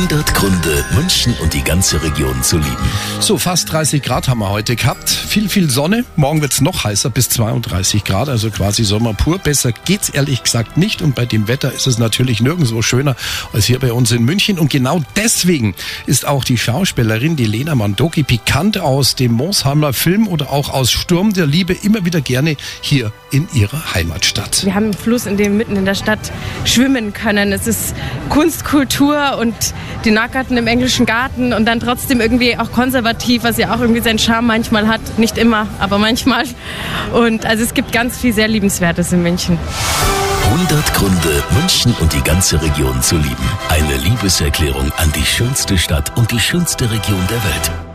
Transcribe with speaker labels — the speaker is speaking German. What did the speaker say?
Speaker 1: 100 Gründe, München und die ganze Region zu lieben.
Speaker 2: So, fast 30 Grad haben wir heute gehabt. Viel, viel Sonne. Morgen wird's noch heißer, bis 32 Grad, also quasi Sommer pur. Besser geht's ehrlich gesagt nicht. Und bei dem Wetter ist es natürlich nirgendwo schöner als hier bei uns in München. Und genau deswegen ist auch die Schauspielerin, die Lena Mandoki, pikant aus dem Mooshammer Film oder auch aus Sturm der Liebe immer wieder gerne hier in ihrer Heimatstadt.
Speaker 3: Wir haben einen Fluss, in dem mitten in der Stadt schwimmen können. Es ist Kunst, Kultur und die Nackerten im englischen Garten und dann trotzdem irgendwie auch konservativ, was ja auch irgendwie seinen Charme manchmal hat. Nicht immer, aber manchmal. Und also es gibt ganz viel sehr Liebenswertes in München.
Speaker 1: 100 Gründe, München und die ganze Region zu lieben. Eine Liebeserklärung an die schönste Stadt und die schönste Region der Welt.